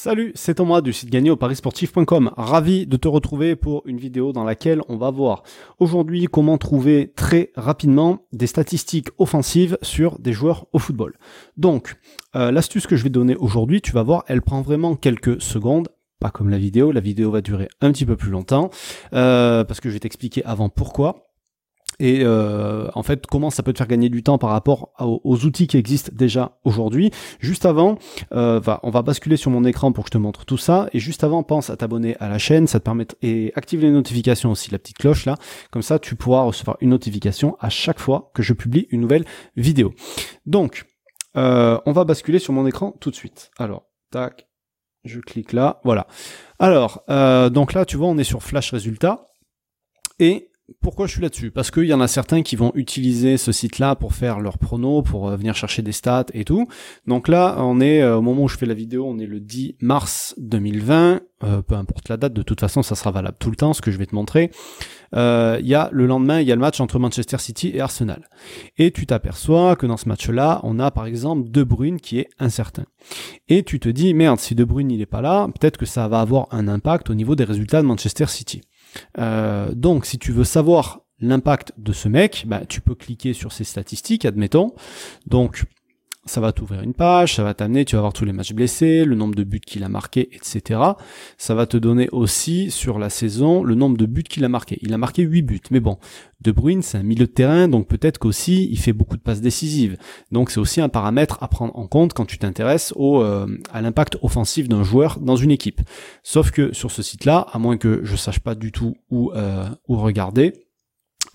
Salut, c'est Thomas du site gagné au. Ravi de te retrouver pour une vidéo dans laquelle on va voir aujourd'hui comment trouver très rapidement des statistiques offensives sur des joueurs au football. Donc, euh, l'astuce que je vais donner aujourd'hui, tu vas voir, elle prend vraiment quelques secondes pas comme la vidéo, la vidéo va durer un petit peu plus longtemps, euh, parce que je vais t'expliquer avant pourquoi et euh, en fait comment ça peut te faire gagner du temps par rapport aux, outils qui existent déjà aujourd'hui. Juste avant, euh, on va basculer sur mon écran pour que je te montre tout ça. Et juste avant, pense à t'abonner à la chaîne, ça te permet et active les notifications aussi, la petite cloche là. Comme ça, tu pourras recevoir une notification à chaque fois que je publie une nouvelle vidéo. Donc, euh, on va basculer sur mon écran tout de suite. Alors, tac, je clique là, voilà. Alors, euh, donc là, tu vois, on est sur Flash Résultats. Et pourquoi je suis là-dessus? Parce qu'il y en a certains qui vont utiliser ce site-là pour faire leurs pronos, pour euh, venir chercher des stats et tout. Donc là, on est euh, au moment où je fais la vidéo, on est le 10 mars 2020. Euh, peu importe la date, de toute façon, ça sera valable tout le temps, ce que je vais te montrer. Il y a le lendemain, il y a le match entre Manchester City et Arsenal. Et tu t'aperçois que dans ce match-là, on a par exemple De Bruyne qui est incertain. Et tu te dis, merde, si De Bruyne il est pas là, peut-être que ça va avoir un impact au niveau des résultats de Manchester City. Euh, donc, si tu veux savoir l'impact de ce mec, bah, tu peux cliquer sur ses statistiques, admettons. Donc, ça va t'ouvrir une page, ça va t'amener, tu vas voir tous les matchs blessés, le nombre de buts qu'il a marqué, etc. Ça va te donner aussi sur la saison le nombre de buts qu'il a marqué. Il a marqué 8 buts, mais bon, De Bruyne c'est un milieu de terrain, donc peut-être qu'aussi il fait beaucoup de passes décisives. Donc c'est aussi un paramètre à prendre en compte quand tu t'intéresses au euh, à l'impact offensif d'un joueur dans une équipe. Sauf que sur ce site-là, à moins que je sache pas du tout où euh, où regarder,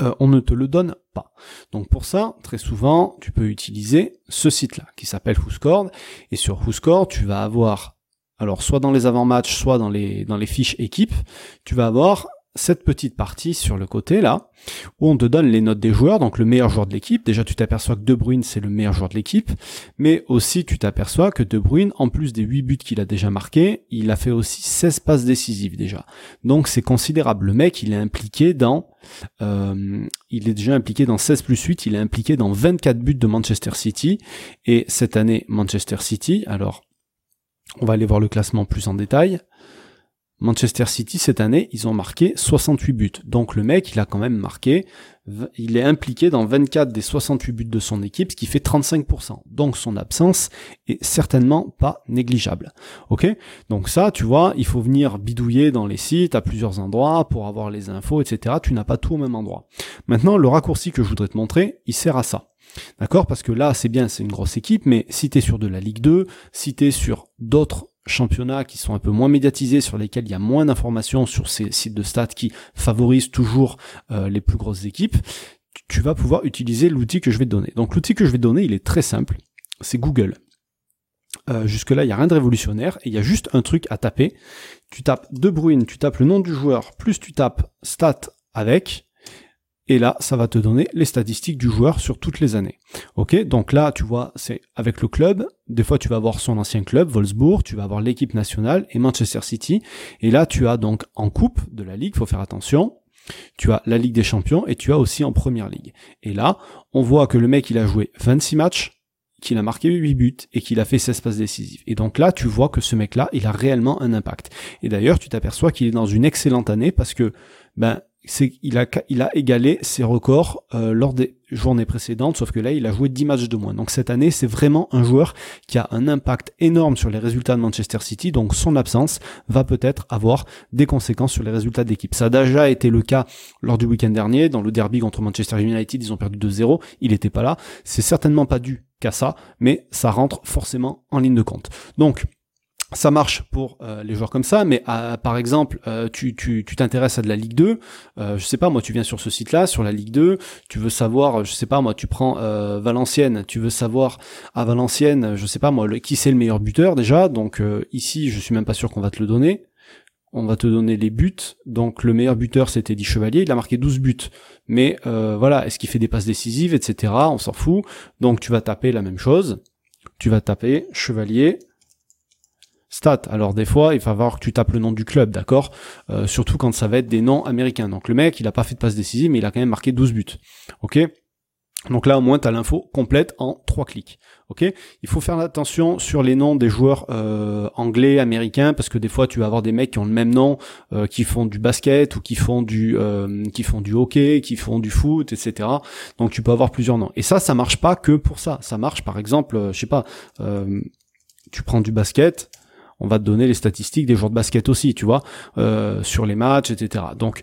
euh, on ne te le donne pas. Donc pour ça, très souvent, tu peux utiliser ce site-là qui s'appelle WhoScored. Et sur WhoScored, tu vas avoir, alors soit dans les avant-matchs, soit dans les, dans les fiches équipes, tu vas avoir cette petite partie sur le côté là, où on te donne les notes des joueurs, donc le meilleur joueur de l'équipe. Déjà, tu t'aperçois que De Bruyne, c'est le meilleur joueur de l'équipe, mais aussi tu t'aperçois que De Bruyne, en plus des 8 buts qu'il a déjà marqués, il a fait aussi 16 passes décisives déjà. Donc c'est considérable. Le mec, il est impliqué dans... Euh, il est déjà impliqué dans 16 plus 8, il est impliqué dans 24 buts de Manchester City. Et cette année, Manchester City, alors on va aller voir le classement plus en détail. Manchester City, cette année, ils ont marqué 68 buts. Donc le mec, il a quand même marqué, il est impliqué dans 24 des 68 buts de son équipe, ce qui fait 35%. Donc son absence est certainement pas négligeable. Ok? Donc ça, tu vois, il faut venir bidouiller dans les sites à plusieurs endroits pour avoir les infos, etc. Tu n'as pas tout au même endroit. Maintenant, le raccourci que je voudrais te montrer, il sert à ça. D'accord? Parce que là, c'est bien, c'est une grosse équipe, mais si tu es sur de la Ligue 2, si tu es sur d'autres championnats qui sont un peu moins médiatisés, sur lesquels il y a moins d'informations sur ces sites de stats qui favorisent toujours euh, les plus grosses équipes, tu vas pouvoir utiliser l'outil que je vais te donner. Donc l'outil que je vais te donner, il est très simple, c'est Google. Euh, jusque-là, il n'y a rien de révolutionnaire, et il y a juste un truc à taper. Tu tapes De Bruyne, tu tapes le nom du joueur, plus tu tapes stat avec, et là, ça va te donner les statistiques du joueur sur toutes les années. Ok, donc là, tu vois, c'est avec le club. Des fois, tu vas avoir son ancien club, Wolfsburg, tu vas avoir l'équipe nationale et Manchester City. Et là, tu as donc en coupe de la ligue, faut faire attention. Tu as la Ligue des Champions et tu as aussi en Première Ligue. Et là, on voit que le mec, il a joué 26 matchs, qu'il a marqué 8 buts et qu'il a fait 16 passes décisives. Et donc là, tu vois que ce mec-là, il a réellement un impact. Et d'ailleurs, tu t'aperçois qu'il est dans une excellente année parce que, ben, il a égalé ses records euh, lors des journées précédentes, sauf que là, il a joué 10 matchs de moins. Donc cette année, c'est vraiment un joueur qui a un impact énorme sur les résultats de Manchester City, donc son absence va peut-être avoir des conséquences sur les résultats d'équipe. Ça a déjà été le cas lors du week-end dernier, dans le derby contre Manchester United, ils ont perdu 2-0, il n'était pas là. C'est certainement pas dû qu'à ça, mais ça rentre forcément en ligne de compte. Donc, ça marche pour euh, les joueurs comme ça, mais euh, par exemple, euh, tu tu t'intéresses à de la Ligue 2, je sais pas moi, tu viens sur ce site-là, sur la Ligue 2, tu veux savoir, je sais pas moi, tu prends Valenciennes, tu veux savoir à Valenciennes, je sais pas moi, qui c'est le meilleur buteur déjà, donc ici, je suis même pas sûr qu'on va te le donner. On va te donner les buts. Donc le meilleur buteur c'était Di Chevalier, il a marqué 12 buts. Mais voilà, est-ce qu'il fait des passes décisives, etc. On s'en fout. Donc tu vas taper la même chose. Tu vas taper Chevalier, stats. Alors des fois, il va falloir que tu tapes le nom du club, d'accord? Euh, Surtout quand ça va être des noms américains. Donc le mec, il a pas fait de passe décisive, mais il a quand même marqué 12 buts. Ok? Donc là, au moins, tu as l'info complète en trois clics. Ok? Il faut faire attention sur les noms des joueurs euh, anglais, américains, parce que des fois, tu vas avoir des mecs qui ont le même nom, euh, qui font du basket ou qui font du qui font du hockey, qui font du foot, etc. Donc tu peux avoir plusieurs noms. Et ça, ça marche pas que pour ça. Ça marche, par exemple, je sais pas, tu prends du basket, on va te donner les statistiques des joueurs de basket aussi, tu vois, sur les matchs, etc. Donc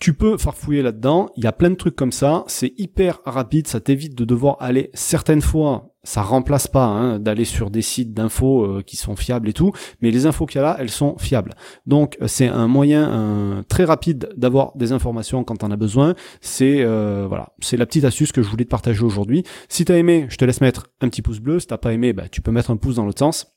tu peux farfouiller là-dedans, il y a plein de trucs comme ça, c'est hyper rapide, ça t'évite de devoir aller certaines fois, ça remplace pas hein, d'aller sur des sites d'infos euh, qui sont fiables et tout, mais les infos qu'il y a là, elles sont fiables. Donc euh, c'est un moyen très rapide d'avoir des informations quand on a besoin. C'est euh, voilà, c'est la petite astuce que je voulais te partager aujourd'hui. Si t'as aimé, je te laisse mettre un petit pouce bleu. Si t'as pas aimé, bah, tu peux mettre un pouce dans l'autre sens.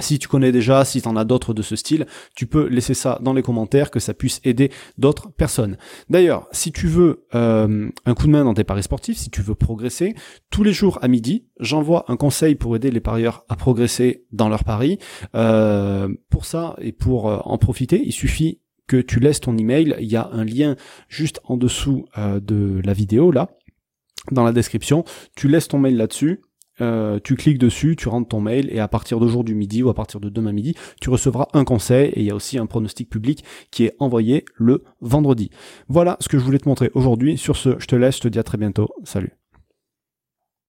Si tu connais déjà, si tu en as d'autres de ce style, tu peux laisser ça dans les commentaires, que ça puisse aider d'autres personnes. D'ailleurs, si tu veux euh, un coup de main dans tes paris sportifs, si tu veux progresser, tous les jours à midi, j'envoie un conseil pour aider les parieurs à progresser dans leurs paris. Euh, pour ça et pour euh, en profiter, il suffit que tu laisses ton email. Il y a un lien juste en dessous de la vidéo là, dans la description. Tu laisses ton mail là-dessus euh, tu cliques dessus, tu rentres ton mail et à partir d'aujourd'hui midi ou à partir de demain midi, tu recevras un conseil et il y a aussi un pronostic public qui est envoyé le vendredi. Voilà ce que je voulais te montrer aujourd'hui. Sur ce, je te laisse, je te dis à très bientôt. Salut.